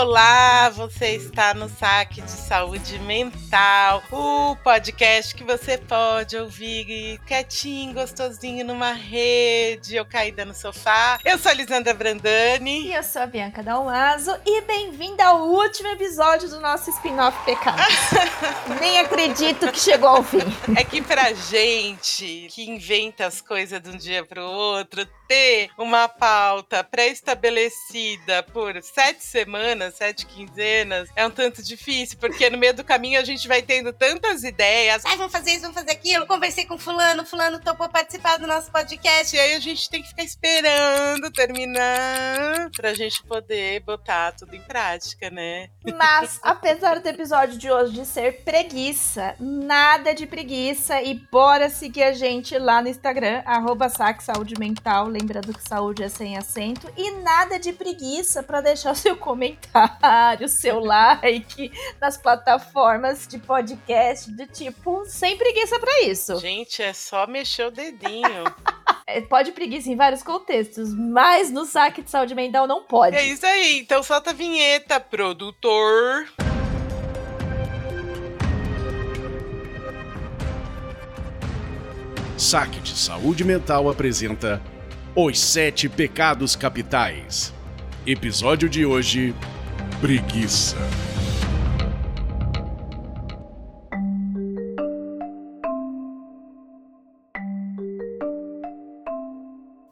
Olá, você está no Saque de Saúde Mental, o podcast que você pode ouvir quietinho, gostosinho numa rede ou caída no sofá. Eu sou a Lisandra Brandani. E eu sou a Bianca Dalmaso e bem-vinda ao último episódio do nosso spin-off Pecados. Nem acredito que chegou ao fim. É que pra gente que inventa as coisas de um dia pro outro, ter uma pauta pré-estabelecida por sete semanas, sete quinzenas, é um tanto difícil, porque no meio do caminho a gente vai tendo tantas ideias. Ai, vamos fazer isso, vamos fazer aquilo. Conversei com fulano, fulano topou participar do nosso podcast. E aí a gente tem que ficar esperando terminar pra gente poder botar tudo em prática, né? Mas, apesar do episódio de hoje de ser preguiça, nada de preguiça e bora seguir a gente lá no Instagram, arroba Saúde Mental lembrando que saúde é sem acento e nada de preguiça para deixar o seu comentário, seu like nas plataformas de podcast do tipo, sem preguiça para isso. Gente, é só mexer o dedinho. É, pode preguiça em vários contextos, mas no saque de saúde mental não pode. É isso aí, então solta a vinheta, produtor. Saque de Saúde Mental apresenta Os Sete Pecados Capitais. Episódio de hoje: Preguiça.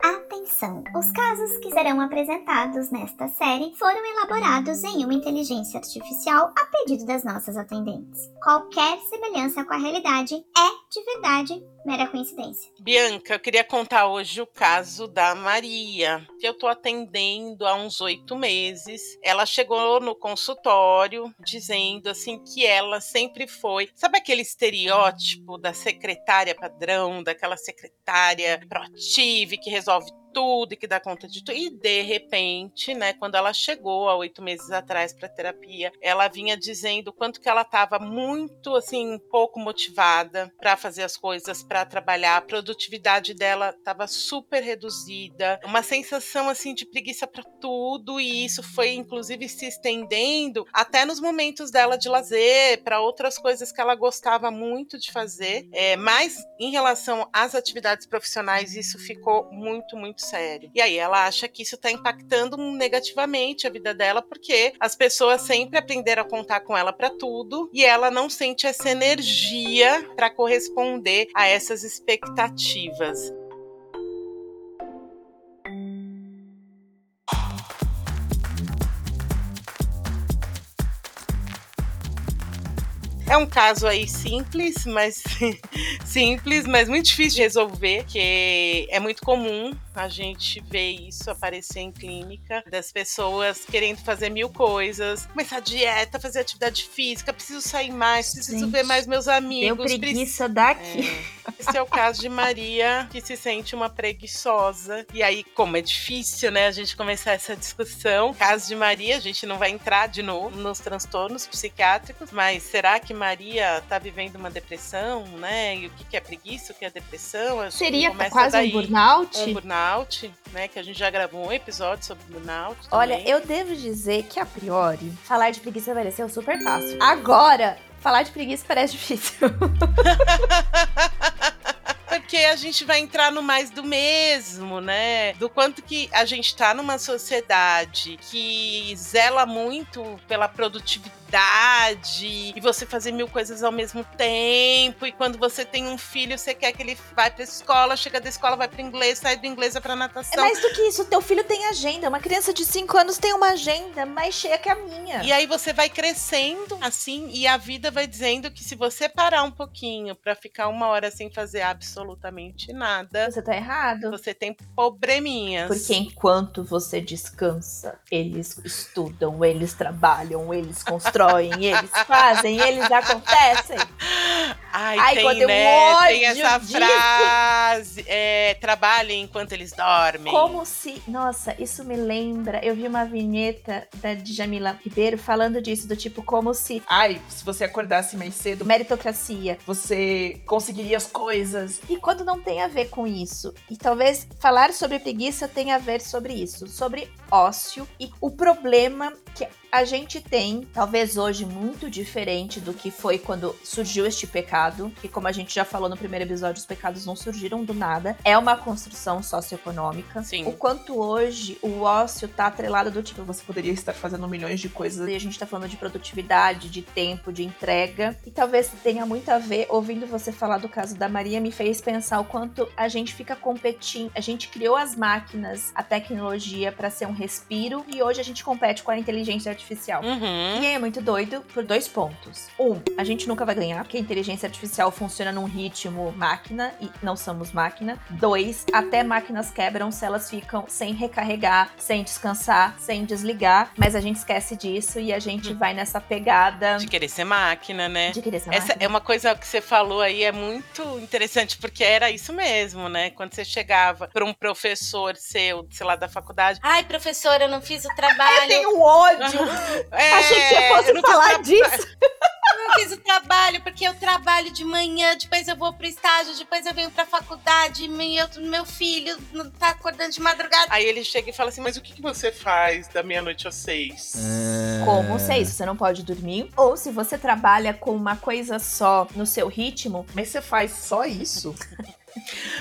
Atenção! Os casos que serão apresentados nesta série foram elaborados em uma inteligência artificial a pedido das nossas atendentes. Qualquer semelhança com a realidade é, de verdade, mera coincidência. Bianca, eu queria contar hoje o caso da Maria, que eu tô atendendo há uns oito meses. Ela chegou no consultório dizendo assim que ela sempre foi. Sabe aquele estereótipo da secretária padrão, daquela secretária proativa que resolve tudo e que dá conta de tudo. E de repente, né, quando ela chegou há oito meses atrás para terapia, ela vinha dizendo quanto que ela estava muito assim pouco motivada para fazer as coisas, para trabalhar. A produtividade dela estava super reduzida, uma sensação assim de preguiça para tudo e isso foi inclusive se estendendo até nos momentos dela de lazer, para outras coisas que ela gostava muito de fazer. É, mas em relação às atividades profissionais, isso ficou muito muito sério. E aí ela acha que isso está impactando negativamente a vida dela, porque as pessoas sempre aprenderam a contar com ela para tudo e ela não sente essa energia para corresponder a essas expectativas. É um caso aí simples, mas simples, mas muito difícil de resolver, que é muito comum a gente ver isso aparecer em clínica, das pessoas querendo fazer mil coisas, começar dieta, fazer atividade física, preciso sair mais, preciso Gente, ver mais meus amigos. Deu preguiça daqui. É. Esse é o caso de Maria, que se sente uma preguiçosa. E aí, como é difícil, né, a gente começar essa discussão. Caso de Maria, a gente não vai entrar de novo nos transtornos psiquiátricos, mas será que Maria tá vivendo uma depressão, né? E o que é preguiça, o que é depressão? Que Seria quase daí. um burnout? Um burnout, né? Que a gente já gravou um episódio sobre burnout. Olha, também. eu devo dizer que a priori, falar de preguiça envelheceu super fácil. Agora, falar de preguiça parece difícil. Porque a gente vai entrar no mais do mesmo, né? Do quanto que a gente tá numa sociedade que zela muito pela produtividade e você fazer mil coisas ao mesmo tempo. E quando você tem um filho, você quer que ele vai pra escola, chega da escola, vai pro inglês, sai do inglês, vai pra É natação. mais do que isso, teu filho tem agenda. Uma criança de 5 anos tem uma agenda mais cheia que a minha. E aí você vai crescendo assim, e a vida vai dizendo que se você parar um pouquinho pra ficar uma hora sem fazer absolutamente nada, Você tá errado. você tem probleminhas. Porque enquanto você descansa, eles estudam, eles trabalham, eles constroem, eles fazem, eles acontecem. Ai, Ai, tem, quando eu né? ódio tem essa disso. frase. É, trabalhem enquanto eles dormem. Como se. Nossa, isso me lembra. Eu vi uma vinheta da Djamila Ribeiro falando disso, do tipo, como se. Ai, se você acordasse mais cedo, Meritocracia. você conseguiria as coisas. E quando não tem a ver com isso. E talvez falar sobre preguiça tenha a ver sobre isso, sobre ócio e o problema que a gente tem, talvez hoje muito diferente do que foi quando surgiu este pecado, que como a gente já falou no primeiro episódio, os pecados não surgiram do nada, é uma construção socioeconômica. Sim. O quanto hoje o ócio tá atrelado do tipo, Você poderia estar fazendo milhões de coisas. e a gente tá falando de produtividade, de tempo, de entrega. E talvez tenha muito a ver, ouvindo você falar do caso da Maria, me fez pensar o quanto a gente fica competindo. A gente criou as máquinas, a tecnologia para ser um respiro e hoje a gente compete com a inteligência artificial. Uhum. E aí é muito doido por dois pontos. Um, a gente nunca vai ganhar, porque a inteligência artificial funciona num ritmo máquina e não somos máquina. Dois, até máquinas quebram se elas ficam sem recarregar, sem descansar, sem desligar. Mas a gente esquece disso e a gente vai nessa pegada De querer ser máquina, né? de querer ser Essa máquina. é uma coisa que você falou aí, é muito interessante, porque era isso mesmo, né? Quando você chegava para um professor seu, sei lá, da faculdade. Ai, professora, eu não fiz o trabalho. Eu tenho ódio! É, Achei que você eu fosse falar disso. Eu não fiz o trabalho, porque eu trabalho de manhã, depois eu vou pro estágio, depois eu venho pra faculdade, meu, meu filho tá acordando de madrugada. Aí ele chega e fala assim, mas o que, que você faz da meia-noite às seis? Como seis, você não pode dormir. Ou se você trabalha com uma coisa só no seu ritmo, Mas você faz só isso?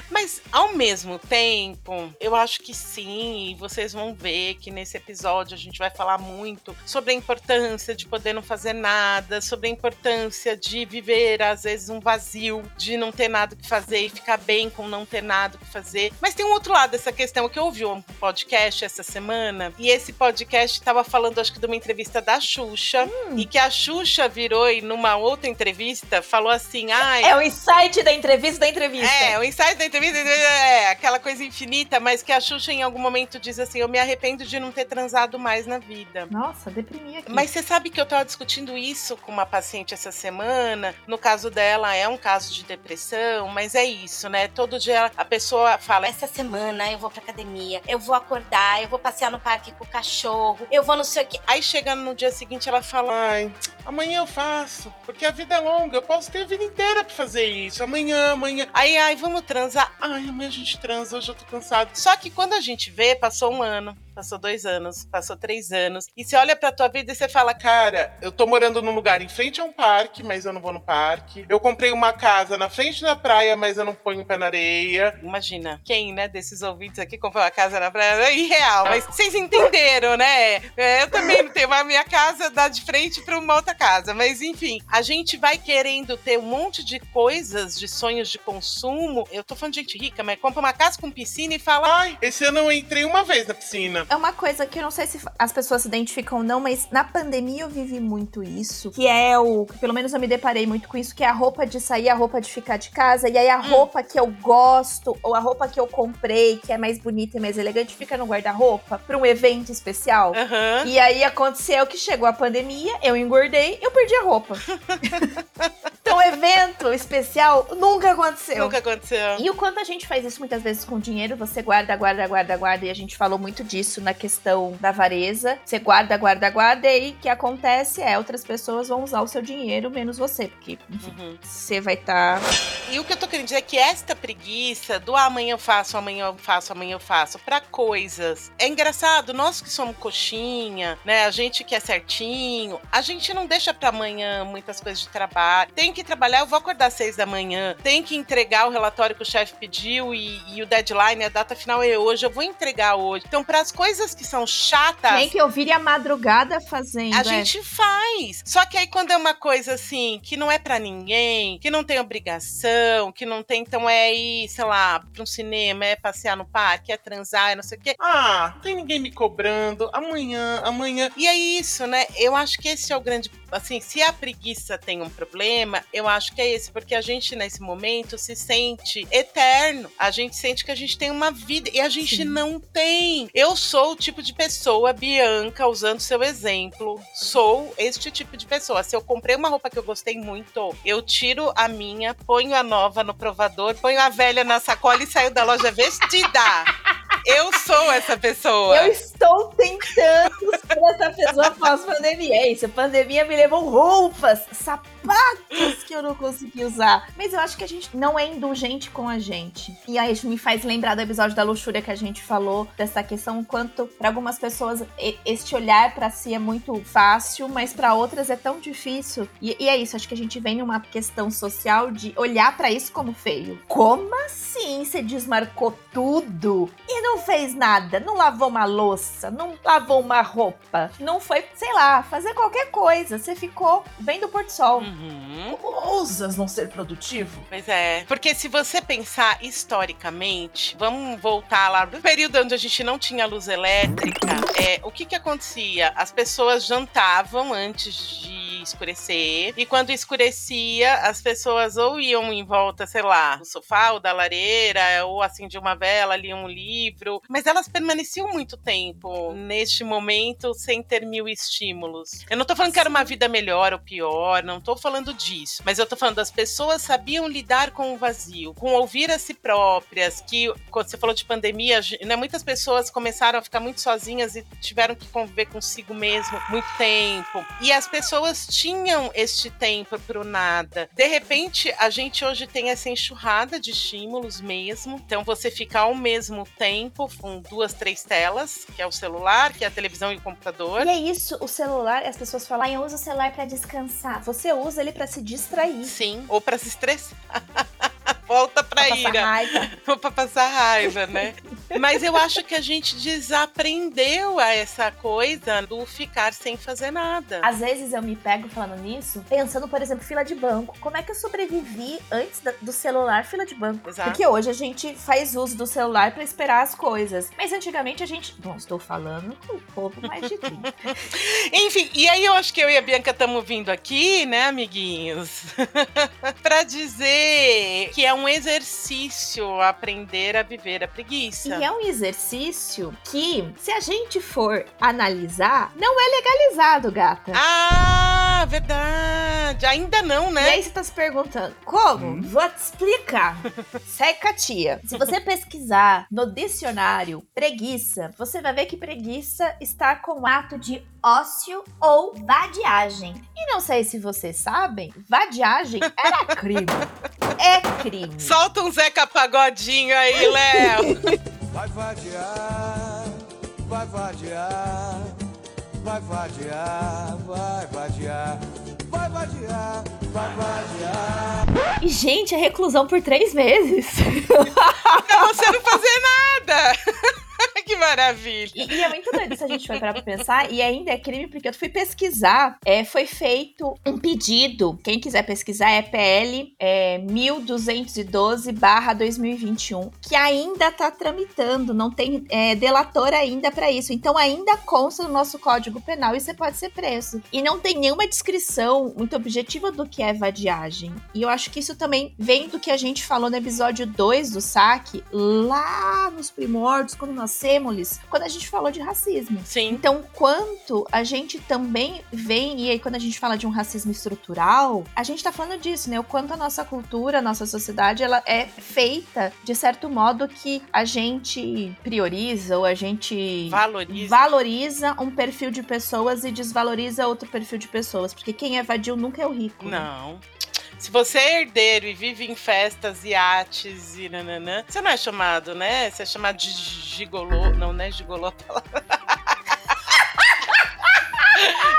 Mas ao mesmo tempo, eu acho que sim, e vocês vão ver que nesse episódio a gente vai falar muito sobre a importância de poder não fazer nada, sobre a importância de viver às vezes um vazio, de não ter nada que fazer e ficar bem com não ter nada que fazer. Mas tem um outro lado dessa questão que eu ouvi um podcast essa semana, e esse podcast estava falando acho que de uma entrevista da Xuxa, e que a Xuxa virou e numa outra entrevista falou assim: "Ai, é o insight da entrevista da entrevista. é, insight da entrevista é aquela coisa infinita, mas que a Xuxa em algum momento diz assim: Eu me arrependo de não ter transado mais na vida. Nossa, deprimi aqui. Mas você sabe que eu tava discutindo isso com uma paciente essa semana. No caso dela, é um caso de depressão, mas é isso, né? Todo dia a pessoa fala. Essa semana eu vou pra academia, eu vou acordar, eu vou passear no parque com o cachorro, eu vou não sei o que. Aí chega no dia seguinte, ela fala: Ai, amanhã eu faço, porque a vida é longa, eu posso ter a vida inteira pra fazer isso. Amanhã, amanhã. Aí, ai, vamos transar. Ai, amanhã a gente transa, hoje eu tô cansado. Só que quando a gente vê, passou um ano. Passou dois anos, passou três anos. E você olha pra tua vida e você fala, cara, eu tô morando num lugar em frente a um parque, mas eu não vou no parque. Eu comprei uma casa na frente da praia, mas eu não ponho o pé na areia. Imagina, quem, né, desses ouvintes aqui comprou uma casa na praia? É irreal, mas vocês entenderam, né? É, eu também não tenho, a minha casa dá de frente pra uma outra casa. Mas enfim, a gente vai querendo ter um monte de coisas, de sonhos de consumo. Eu tô falando de gente rica, mas compra uma casa com piscina e fala, ai, esse ano eu entrei uma vez na piscina. É uma coisa que eu não sei se as pessoas se identificam ou não, mas na pandemia eu vivi muito isso. Que é o. que Pelo menos eu me deparei muito com isso, que é a roupa de sair, a roupa de ficar de casa. E aí a roupa que eu gosto, ou a roupa que eu comprei, que é mais bonita e mais elegante, fica no guarda-roupa pra um evento especial. Aham. E aí aconteceu que chegou a pandemia, eu engordei, eu perdi a roupa. então, evento especial nunca aconteceu. Nunca aconteceu. E o quanto a gente faz isso muitas vezes com dinheiro, você guarda, guarda, guarda, guarda, e a gente falou muito disso na questão da avareza. Você guarda, guarda, guarda, e aí o que acontece é outras pessoas vão usar o seu dinheiro menos você, porque enfim, Uhum. você vai estar. E o que eu tô querendo dizer é que esta preguiça do amanhã eu faço, amanhã eu faço, amanhã eu faço, pra coisas. É engraçado, nós que somos coxinha, né? A gente que é certinho, a gente não deixa pra amanhã muitas coisas de trabalho. Tem que trabalhar, eu vou acordar às seis da manhã. Tem que entregar o relatório que o chefe pediu e, e o deadline, a data final é hoje, eu vou entregar hoje. Então, para as coisas que são chatas. Nem que eu vire a madrugada fazendo. A é. gente faz. Só que aí quando é uma coisa assim, que não é pra ninguém, que não tem obrigação, que não tem, então é ir, sei lá, pra um cinema, é passear no parque, é transar, é não sei o quê. Ah, não tem ninguém me cobrando. Amanhã, amanhã. E é isso, né? Eu acho que esse é o grande assim, se a preguiça tem um problema, eu acho que é esse, porque a gente nesse momento se sente eterno. A gente sente que a gente tem uma vida e a gente Sim. não tem. Eu sou o tipo de pessoa, Bianca, usando seu exemplo, sou este tipo de pessoa. Se eu comprei uma roupa que eu gostei muito, eu tiro a minha, ponho a nova no provador, ponho a velha na sacola e saio da loja vestida. Eu sou essa pessoa. Eu estou tentando ser essa pessoa pós-pandemia. Isso, a pandemia me levou roupas, sapatos que eu não consegui usar. Mas eu acho que a gente não é indulgente com a gente. E aí me faz lembrar do episódio da luxúria que a gente falou, dessa questão, quanto para algumas pessoas este olhar pra si é muito fácil, mas pra outras é tão difícil. E, e é isso, acho que a gente vem numa questão social de olhar pra isso como feio. Como assim você desmarcou tudo e não fez nada? Não lavou uma louça, não lavou uma roupa, não foi, sei lá, fazer qualquer coisa. Você ficou vendo o pôr do sol. Uhum. Ousas não ser produtivo? Pois é. Porque se você pensar historicamente, vamos voltar lá do período onde a gente não tinha luz elétrica, é, o que que acontecia? As pessoas jantavam antes de escurecer, e quando escurecia, as pessoas ou iam em volta, sei lá, do sofá ou da lareira, ou acendiam uma vela, liam um livro, mas elas permaneciam muito tempo neste momento sem ter mil estímulos. Eu não tô falando que era uma vida melhor ou pior, não tô falando disso, mas eu tô falando das pessoas sabiam lidar com o vazio, com ouvir a si próprias, que quando você falou de pandemia, né, muitas pessoas começaram a ficar muito sozinhas e tiveram que conviver consigo mesmo muito tempo. E as pessoas tinham este tempo pro nada. De repente, a gente hoje tem essa enxurrada de estímulos mesmo. Então você fica ao mesmo tempo com duas, três telas, que é o celular, que é a televisão e o computador. E é isso, o celular, as pessoas falam, "Ah, eu uso o celular pra descansar. Você usa ele pra se distrair. Sim, ou pra se estressar. Volta pra Pra passar ira. raiva. Pra passar raiva, né? Mas eu acho que a gente desaprendeu a essa coisa do ficar sem fazer nada. Às vezes eu me pego falando nisso, pensando, por exemplo, fila de banco. Como é que eu sobrevivi antes do celular fila de banco? Exato. Porque hoje a gente faz uso do celular pra esperar as coisas. Mas antigamente a gente. Não estou falando com o povo mais de 30. Enfim, e aí eu acho que eu e a Bianca estamos vindo aqui, né, amiguinhos? pra dizer que é um exercício aprender a viver a preguiça. E é um exercício que, se a gente for analisar, não é legalizado, gata. Ah, verdade. Ainda não, E né? aí você tá se perguntando, como? Hum. Vou te explicar. Seca tia. Se você pesquisar no dicionário preguiça, você vai ver que preguiça está com o ato de ócio ou vadiagem. E não sei se vocês sabem, vadiagem era crime. É crime. Solta um Zeca Pagodinho aí, Léo. Vai vadiar, vai vadiar, vai vadiar, vai vadiar, vai vadiar, vai vadiar. E, gente, é reclusão por três meses. pra você não fazer nada. maravilha. E, e é muito doido se a gente for parar pra pensar, e ainda é crime, porque eu fui pesquisar, é, foi feito um pedido, quem quiser pesquisar é PL é, 1212-2021, que ainda tá tramitando, não tem é, delator ainda pra isso, então ainda consta no nosso Código Penal e você pode ser preso. E não tem nenhuma descrição muito objetiva do que é vadiagem. E eu acho que isso também vem do que a gente falou no episódio 2 do saque, lá nos primórdios, quando nós Quando a gente falou de racismo. Sim. Então, quanto a gente também vem, e aí quando a gente fala de um racismo estrutural, a gente tá falando disso, né? O quanto a nossa cultura, a nossa sociedade, ela é feita de certo modo que a gente prioriza ou a gente Valoriza. valoriza um perfil de pessoas e desvaloriza outro perfil de pessoas. Porque quem é vadio nunca é o rico. né? Se você é herdeiro e vive em festas, iates e nananã, você não é chamado, né? Você é chamado de gigolô. Não, não é gigolô a palavra.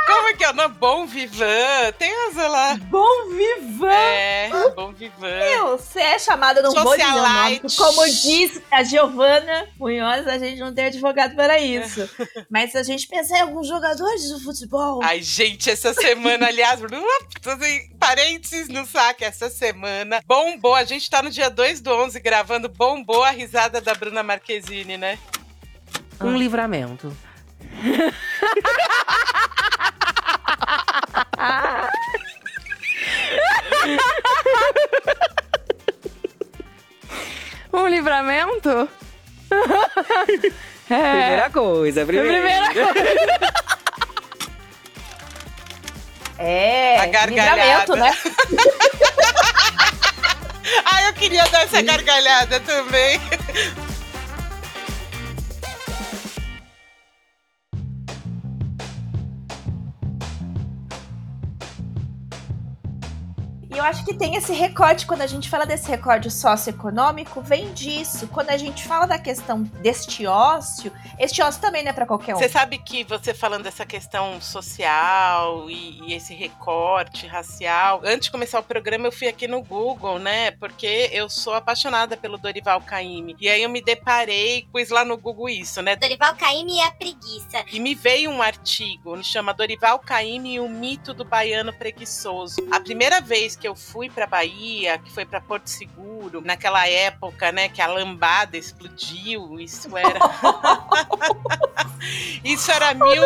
Como é que é? Não, bom vivan. Tem asa lá. Bom vivan! É, bom vivan. Meu, você é chamada, não vou dizer o nome, Socialite. como diz a Giovana Munhoz, a gente não tem advogado para isso. Mas a gente pensa em alguns jogadores do futebol. Ai, gente, essa semana, aliás, assim, parênteses no saque, essa semana bombou. A gente tá no dia 2 do 11 gravando, bombou a risada da Bruna Marquezine, né? Um livramento. um livramento? É. Primeira coisa, primeira, primeira coisa. É, a gargalhada. livramento, né? Ai, ah, eu queria dar essa gargalhada também. Eu acho que tem esse recorte, quando a gente fala desse recorte socioeconômico, vem disso. Quando a gente fala da questão deste ócio, este ócio também não é pra qualquer um. Você sabe que você falando dessa questão social e, e esse recorte racial, antes de começar o programa eu fui aqui no Google, né? Porque eu sou apaixonada pelo Dorival Caymmi. E aí eu me deparei, pus lá no Google isso, né? Dorival Caymmi e a preguiça. E me veio um artigo, chama Dorival Caymmi e o mito do baiano preguiçoso. A primeira vez que eu fui pra Bahia, que foi pra Porto Seguro, naquela época, né, que a lambada explodiu, isso era Isso era mil,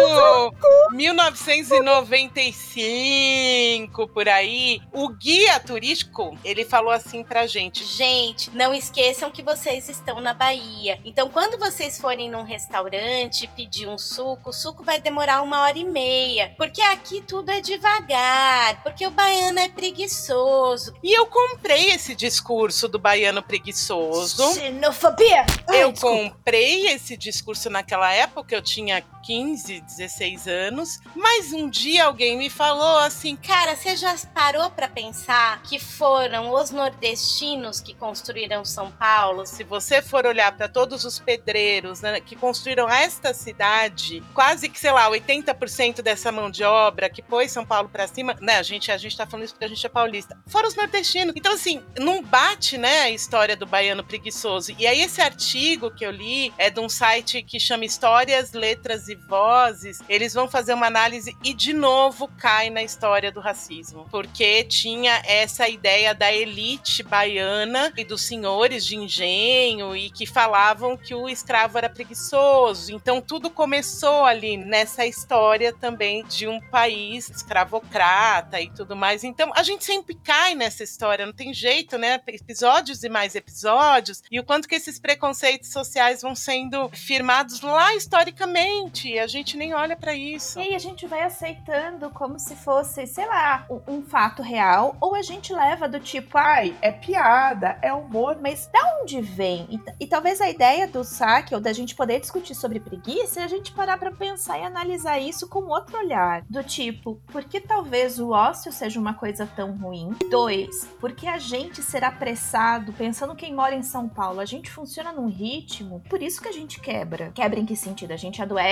1995 por aí. O guia turístico, ele falou assim pra gente: Gente, não esqueçam que vocês estão na Bahia. Então, quando vocês forem num restaurante pedir um suco, o suco vai demorar uma hora e meia. Porque aqui tudo é devagar. Porque o baiano é preguiçoso. E eu comprei esse discurso do baiano preguiçoso. Xenofobia! Ai, Eu desculpa. comprei esse discurso naquela época, eu tinha 15, 16 anos, mas um dia alguém me falou assim: Cara, você já parou pra pensar que foram os nordestinos que construíram São Paulo? se você for olhar para todos os pedreiros né, que construíram esta cidade, quase que, sei lá, 80% dessa mão de obra que pôs São Paulo para cima, né? A gente, a gente tá falando isso porque a gente é paulista. Foram os nordestinos. Então, assim, não bate, né, a história do baiano preguiçoso. E aí, esse artigo que eu li é de um site que chama Histórias, Letras e Vozes. Eles vão fazer uma análise e, de novo, cai na história do racismo. Porque tinha essa ideia da elite baiana e dos senhores de engenho e que falavam que o escravo era preguiçoso. Então tudo começou ali nessa história também de um país escravocrata e tudo mais. Então a gente sempre cai nessa história, não tem jeito, né? Episódios e mais episódios e o quanto que esses preconceitos sociais vão sendo firmados lá historicamente e a gente nem olha para isso. E aí a gente vai aceitando como se fosse, sei lá, um, um fato real, ou a gente leva do tipo, ai, é piada, é humor, mas da onde vem? E, e talvez a ideia do saque, ou da gente poder discutir sobre preguiça, é a gente parar pra pensar e analisar isso com outro olhar. Do tipo, por que talvez o ócio seja uma coisa tão ruim? Dois, por que a gente será apressado, pensando quem mora em São Paulo, a gente funciona num ritmo, por isso que a gente quebra. Quebra em que sentido? A gente adoece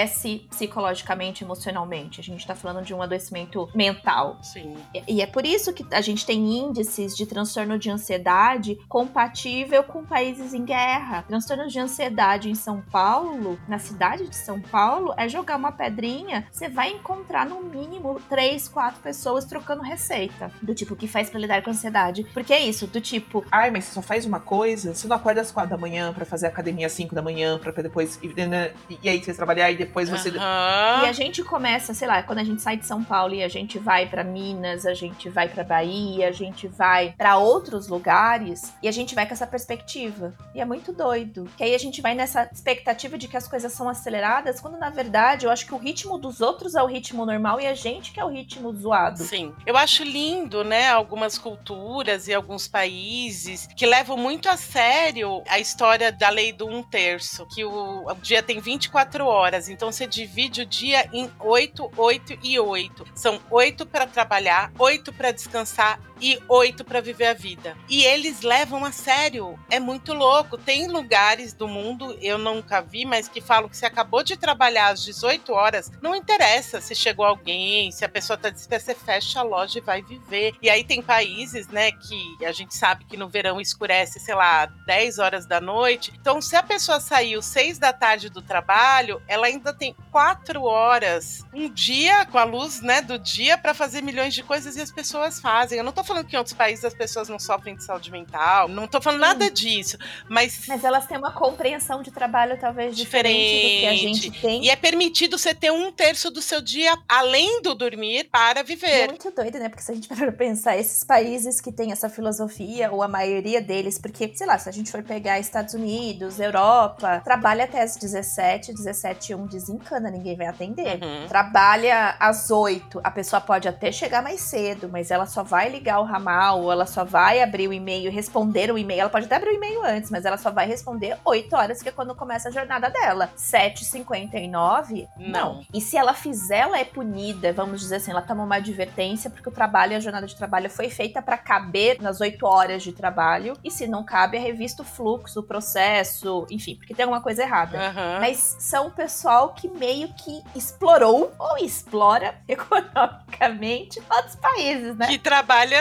psicologicamente, emocionalmente. A gente tá falando de um adoecimento mental. Sim. E- E é por isso que a gente tem índices de transtorno de ansiedade compatível com países em guerra. Transtorno de ansiedade em São Paulo, na cidade de São Paulo, é jogar uma pedrinha, você vai encontrar no mínimo três, quatro pessoas trocando receita. Do tipo, o que faz pra lidar com a ansiedade. Porque é isso, do tipo, Ai, mas você só faz uma coisa? Você não acorda às quatro da manhã pra fazer academia às cinco da manhã, pra depois. E, né, e aí você trabalhar e depois você. Aham. E a gente começa, sei lá, quando a gente sai de São Paulo e a gente vai pra Minas, a gente vai pra Bahia, a gente vai pra outros lugares e a gente vai com essa perspectiva. E é muito doido. Que aí a gente vai nessa expectativa de que as coisas são aceleradas, quando na verdade eu acho que o ritmo dos outros é o ritmo normal e a gente que é o ritmo zoado. Sim. Eu acho lindo, né, algumas culturas e alguns países que levam muito a sério a história da lei do um terço, que o, o dia tem 24 horas, então você divide o dia em 8, 8 e 8. São 8 para trabalhar, 8 para descansar e 8 para viver a vida. E eles levam a sério. É muito louco. Tem lugares do mundo, eu nunca vi, mas que falam que você acabou de trabalhar às 18 horas, não interessa se chegou alguém, se a pessoa tá despesa, você fecha a loja e vai viver. E aí tem países, né, que a gente sabe que no verão escurece, sei lá, 10 horas da noite. Então, se a pessoa saiu 6 da tarde do trabalho, ela ainda tem 4 horas, um dia com a luz, né, do dia para fazer milhões de coisas e as pessoas fazem. Eu não tô falando que em outros países as pessoas não sofrem de saúde mental, não tô falando nada disso, mas. Mas elas têm uma compreensão de trabalho talvez diferente, do que a gente tem. E é permitido você ter um terço do seu dia além do dormir para é viver. muito doido, né? Porque se a gente parar pra pensar, esses países que têm essa filosofia, ou a maioria deles, porque, sei lá, se a gente for pegar Estados Unidos, Europa, trabalha até as 17, 17 e 1 desencana, ninguém vai atender. Uhum. Trabalha às 8, a pessoa pode até chegar mais cedo, mas ela só vai ligar o ramal, ou ela só vai abrir o e-mail, responder o e-mail. Ela pode até abrir o e-mail antes, mas ela só vai responder 8 horas, que é quando começa a jornada dela. 7h59? Não. E se ela fizer, ela é punida, vamos dizer assim, ela toma uma advertência, porque o trabalho, a jornada de trabalho foi feita para caber nas 8 horas de trabalho, e se não cabe, é revisto o fluxo, o processo, enfim, porque tem alguma coisa errada. Aham. Mas são o pessoal que meio que explorou ou explora economicamente outros países, né? Que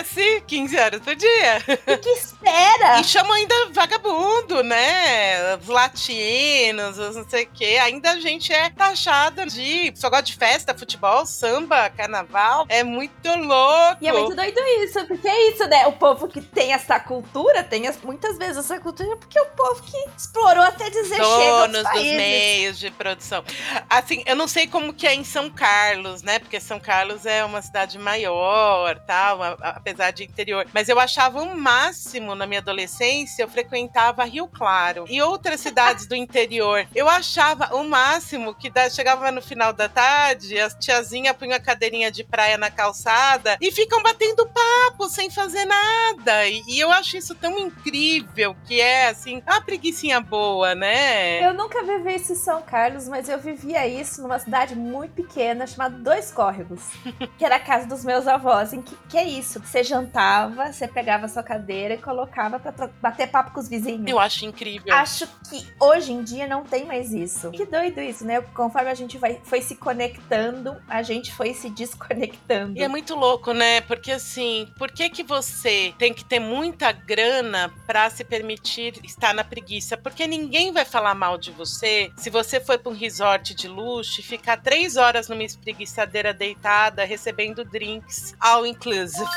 trabalha-se 15 horas por dia. E que espera! E chamam ainda vagabundo, né? Os latinos, os não sei o quê. Ainda a gente é taxada de. Só gosta de festa, futebol, samba, carnaval. É muito louco. E é muito doido isso, porque é isso, né? O povo que tem essa cultura, tem as- muitas vezes essa cultura, porque é o povo que explorou até dizer chega donos dos países. meios de produção. Assim, eu não sei como que é em São Carlos, né? Porque São Carlos é uma cidade maior, tal, apesar de interior. Mas eu achava o máximo na minha adolescência, eu frequentava Rio Claro e outras cidades do interior. Eu achava o máximo que da- chegava no final da tarde, as tiazinha punham a cadeirinha de praia na calçada e ficam batendo papo sem fazer nada. E, e eu acho isso tão incrível que é assim, uma preguicinha boa, né? Eu nunca vivi isso em São Carlos, mas eu vivia isso numa cidade muito pequena chamada Dois Córregos, que era a casa dos meus avós. Em que, que é isso? Você jantava, você pegava a sua cadeira e colocava pra tro- bater papo com os vizinhos. Eu acho incrível. Acho que hoje em dia não tem mais isso. Que doido isso, né? Conforme a gente vai, foi se conectando, a gente foi se desconectando. E é muito louco, né? Porque assim, por que que você tem que ter muita grana pra se permitir estar na preguiça? Porque ninguém vai falar mal de você se você for pra um resort de luxo e ficar três horas numa espreguiçadeira deitada recebendo drinks all inclusive.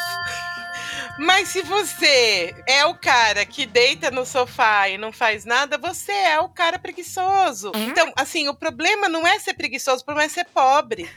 Mas se você é o cara que deita no sofá e não faz nada, você é o cara preguiçoso. Então, assim, o problema não é ser preguiçoso, o problema é ser pobre.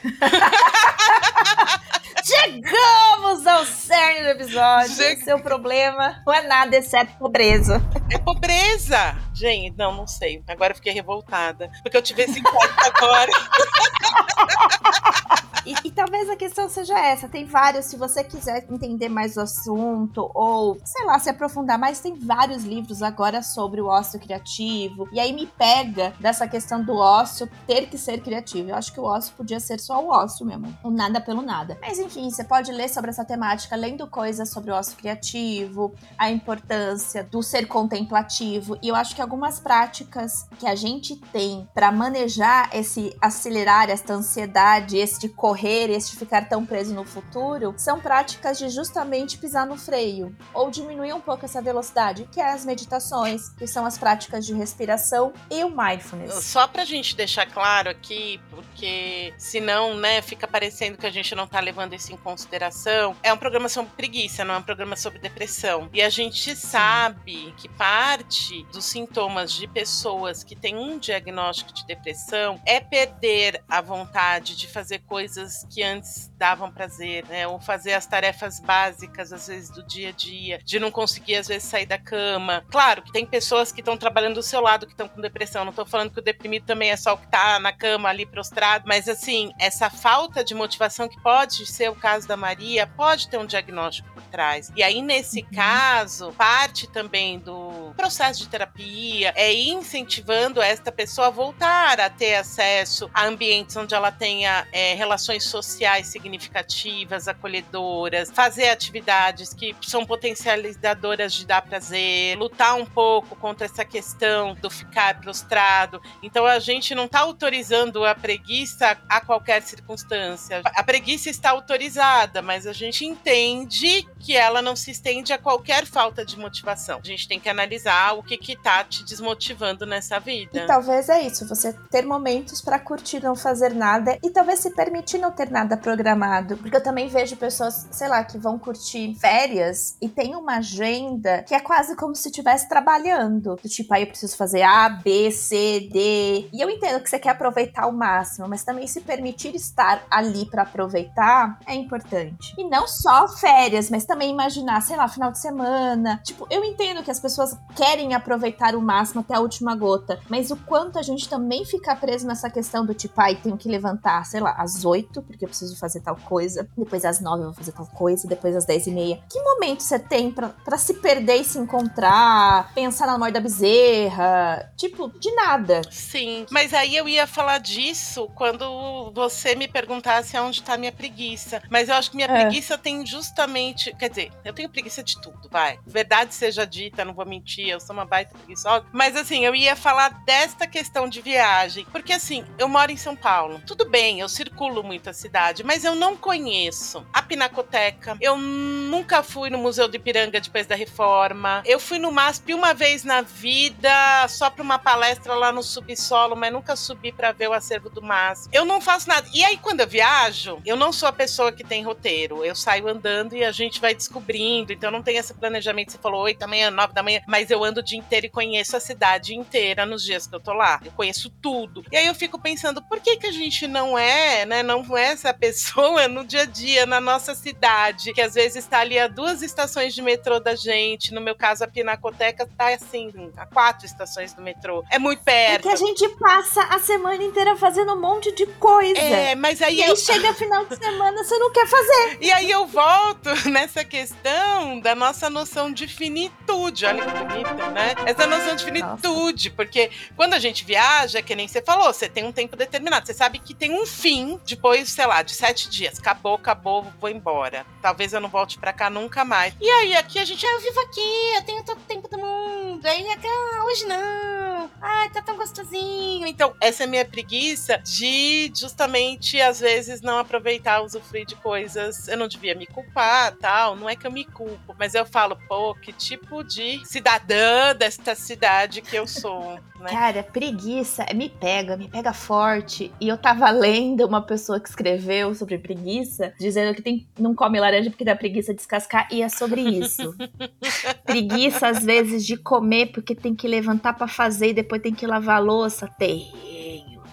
Chegamos ao cerne do episódio. Chega- Seu problema não é nada exceto pobreza. É pobreza. Gente, não, não sei. Agora eu fiquei revoltada. Porque eu tive esse impacto agora. E, e talvez a questão seja essa. Tem vários, se você quiser entender mais o assunto, ou, sei lá, se aprofundar mais, tem vários livros agora sobre o ócio criativo. E aí me pega dessa questão do ócio ter que ser criativo. Eu acho que o ócio podia ser só o ócio mesmo. O nada pelo nada. Mas enfim, você pode ler sobre essa temática, lendo coisas sobre o ócio criativo, a importância do ser contemplativo. E eu acho que algumas práticas que a gente tem pra manejar esse acelerar, essa ansiedade, esse de correr, esse de ficar tão preso no futuro, são práticas de justamente pisar no freio ou diminuir um pouco essa velocidade, que é as meditações, que são as práticas de respiração e o mindfulness. Só pra gente deixar claro aqui, porque senão, né, fica parecendo que a gente não tá levando isso em consideração. É um programa sobre preguiça, não é um programa sobre depressão. E a gente sabe que parte dos sintomas de pessoas que têm um diagnóstico de depressão é perder a vontade de fazer coisas que antes davam prazer, né? Ou fazer as tarefas básicas, às vezes, do dia a dia, de não conseguir, às vezes, sair da cama. Claro que tem pessoas que estão trabalhando do seu lado que estão com depressão. Não tô falando que o deprimido também é só o que tá na cama ali prostrado, mas assim, essa falta de motivação que pode ser o caso da Maria, pode ter um diagnóstico por trás. E aí, nesse caso, parte também do processo de terapia é incentivando esta pessoa a voltar a ter acesso a ambientes onde ela tenha é, relações sociais significativas, acolhedoras, fazer atividades que são potencializadoras de dar prazer, lutar um pouco contra essa questão do ficar prostrado. Então a gente não está autorizando a preguiça a qualquer circunstância. A preguiça está autorizada, mas a gente entende que ela não se estende a qualquer falta de motivação. A gente tem que analisar o que que tá te desmotivando nessa vida. E talvez é isso, você ter momentos pra curtir não fazer nada e talvez se permitir não ter nada programado. Porque eu também vejo pessoas, sei lá, que vão curtir férias e tem uma agenda que é quase como se estivesse trabalhando. Do tipo, aí eu preciso fazer A, B, C, D. E eu entendo que você quer aproveitar ao máximo, mas também se permitir estar ali pra aproveitar é importante. E não só férias, mas também imaginar, sei lá, final de semana. Tipo, eu entendo que as pessoas querem aproveitar o máximo até a última gota, mas o quanto a gente também fica preso nessa questão do tipo, ai, tenho que levantar, sei lá, às 8, porque eu preciso fazer tal coisa, depois às 9 eu vou fazer tal coisa, depois às 10 e meia. Que momento você tem pra, pra se perder e se encontrar, pensar na morte da bezerra? Tipo, de nada. Sim, mas aí eu ia falar disso quando você me perguntasse aonde tá a minha preguiça. Mas eu acho que minha É. preguiça tem justamente. Quer dizer, eu tenho preguiça de tudo, vai. Verdade seja dita, não vou mentir, eu sou uma baita preguiçosa. Mas assim, eu ia falar desta questão de viagem. Porque assim, eu moro em São Paulo. Tudo bem, eu circulo muito a cidade, mas eu não conheço a Pinacoteca. Eu nunca fui no Museu do Ipiranga depois da reforma. Eu fui no MASP uma vez na vida, só para uma palestra lá no subsolo, mas nunca subi para ver o acervo do MASP. Eu não faço nada. E aí, quando eu viajo, eu não sou a pessoa que tem roteiro. Eu saio andando e a gente vai descobrindo. Então, não tem esse planejamento. Você falou 8 da manhã, 9 da manhã, mas eu ando o dia inteiro e conheço a cidade inteira nos dias que eu tô lá. Eu conheço tudo. E aí eu fico pensando, por que, que a gente não é, né? Não é essa pessoa no dia a dia, na nossa cidade, que às vezes está ali a duas estações de metrô da gente. No meu caso, a Pinacoteca tá assim, a quatro estações do metrô. É muito É perto. que a gente passa a semana inteira fazendo um monte de coisa. É, mas aí E eu, aí chega final de semana, você não quer fazer. E aí eu volto nessa questão da nossa noção de finitude. Olha que bonita, né? Essa noção de finitude, porque quando a gente viaja, que nem você falou, você tem um tempo determinado. Você sabe que tem um fim depois, sei lá, de sete dias. Acabou, acabou, vou embora. Talvez eu não volte pra cá nunca mais. E aí, aqui a gente. Eu vivo aqui, eu tenho todo o tempo do mundo. Aí ah, hoje não. Ai, tá tão gostosinho. Então, essa é a minha preguiça de justamente, às vezes, não aproveitar, usufruir de coisas. Eu não devia me culpar, tal. Não é que eu me culpo, mas eu falo, pô, que tipo de cidadã desta cidade que eu sou, né? Cara, preguiça me pega, me pega forte. E eu tava lendo uma pessoa que escreveu sobre preguiça, dizendo que tem, não come laranja porque dá preguiça de descascar, e é sobre isso. preguiça, às vezes, de comer porque tem que levantar pra fazer e depois tem que lavar a louça. Tenho,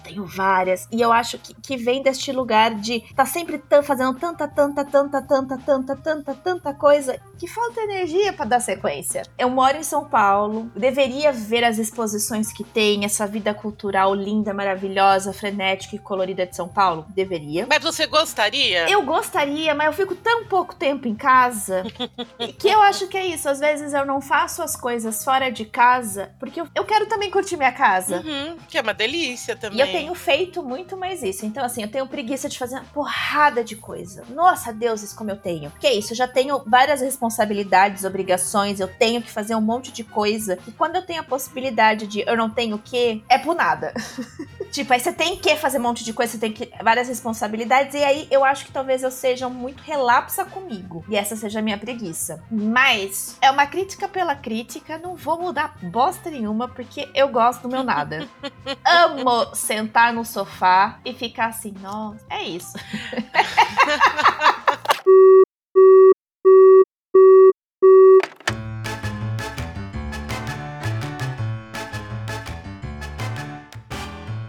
tenho várias. E eu acho que, que vem deste lugar de tá sempre fazendo tanta, tanta, tanta, tanta, tanta, tanta, tanta coisa que falta energia pra dar sequência. Eu moro em São Paulo, deveria ver as exposições que tem, essa vida cultural linda, maravilhosa, frenética e colorida de São Paulo. Deveria. Mas você gostaria? Eu gostaria, mas eu fico tão pouco tempo em casa que eu acho que é isso. Às vezes eu não faço as coisas fora de casa porque eu, eu quero também curtir minha casa. Uhum, que é uma delícia também. E eu tenho feito muito mais isso. Então, assim, eu tenho preguiça de fazer uma porrada de coisa. Nossa, deuses, como eu tenho. Que é isso, eu já tenho várias responsabilidades, obrigações, eu tenho que fazer um monte de coisa. E quando eu tenho a possibilidade de eu não tenho o quê, é por nada. tipo, aí você tem que fazer um monte de coisa, você tem que. várias responsabilidades. E aí eu acho que talvez eu seja muito relapsa comigo. E essa seja a minha preguiça. Mas é uma crítica pela crítica, não vou mudar bosta nenhuma, porque eu gosto do meu nada. Amo sentar no sofá e ficar assim, nossa, é isso.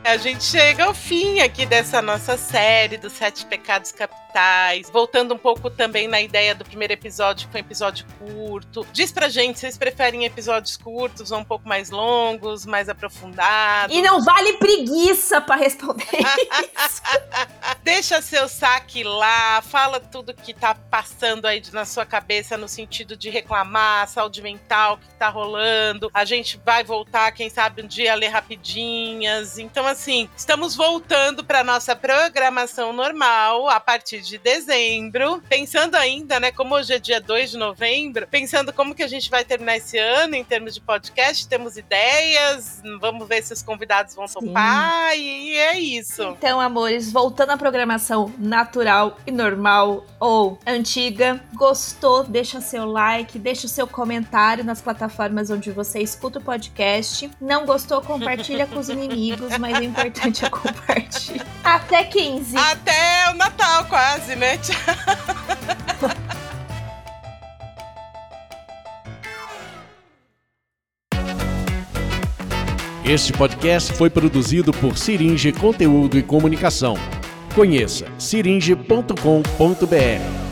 A gente chega ao fim aqui dessa nossa série dos Sete Pecados Capitais. Voltando um pouco também na ideia do primeiro episódio, que foi um episódio curto. Diz pra gente, vocês preferem episódios curtos ou um pouco mais longos, mais aprofundados? E não vale preguiça pra responder isso. Deixa seu saque lá, fala tudo que tá passando aí na sua cabeça no sentido de reclamar, saúde mental, o que tá rolando. A gente vai voltar, quem sabe, um dia a ler rapidinhas. Então, assim, estamos voltando para nossa programação normal a partir de dezembro. Pensando ainda, né, como hoje é dia 2 de novembro, pensando como que a gente vai terminar esse ano em termos de podcast, temos ideias, vamos ver se os convidados vão Sim. topar e é isso. Então, amores, voltando à programação natural e normal ou antiga, gostou? Deixa seu like, deixa o seu comentário nas plataformas onde você escuta o podcast. Não gostou? Compartilha com os inimigos, mas o importante é compartilhar. Até 15. Até o Natal quase, né? Este podcast foi produzido por Siringe Conteúdo e Comunicação. Conheça siringe.com.br.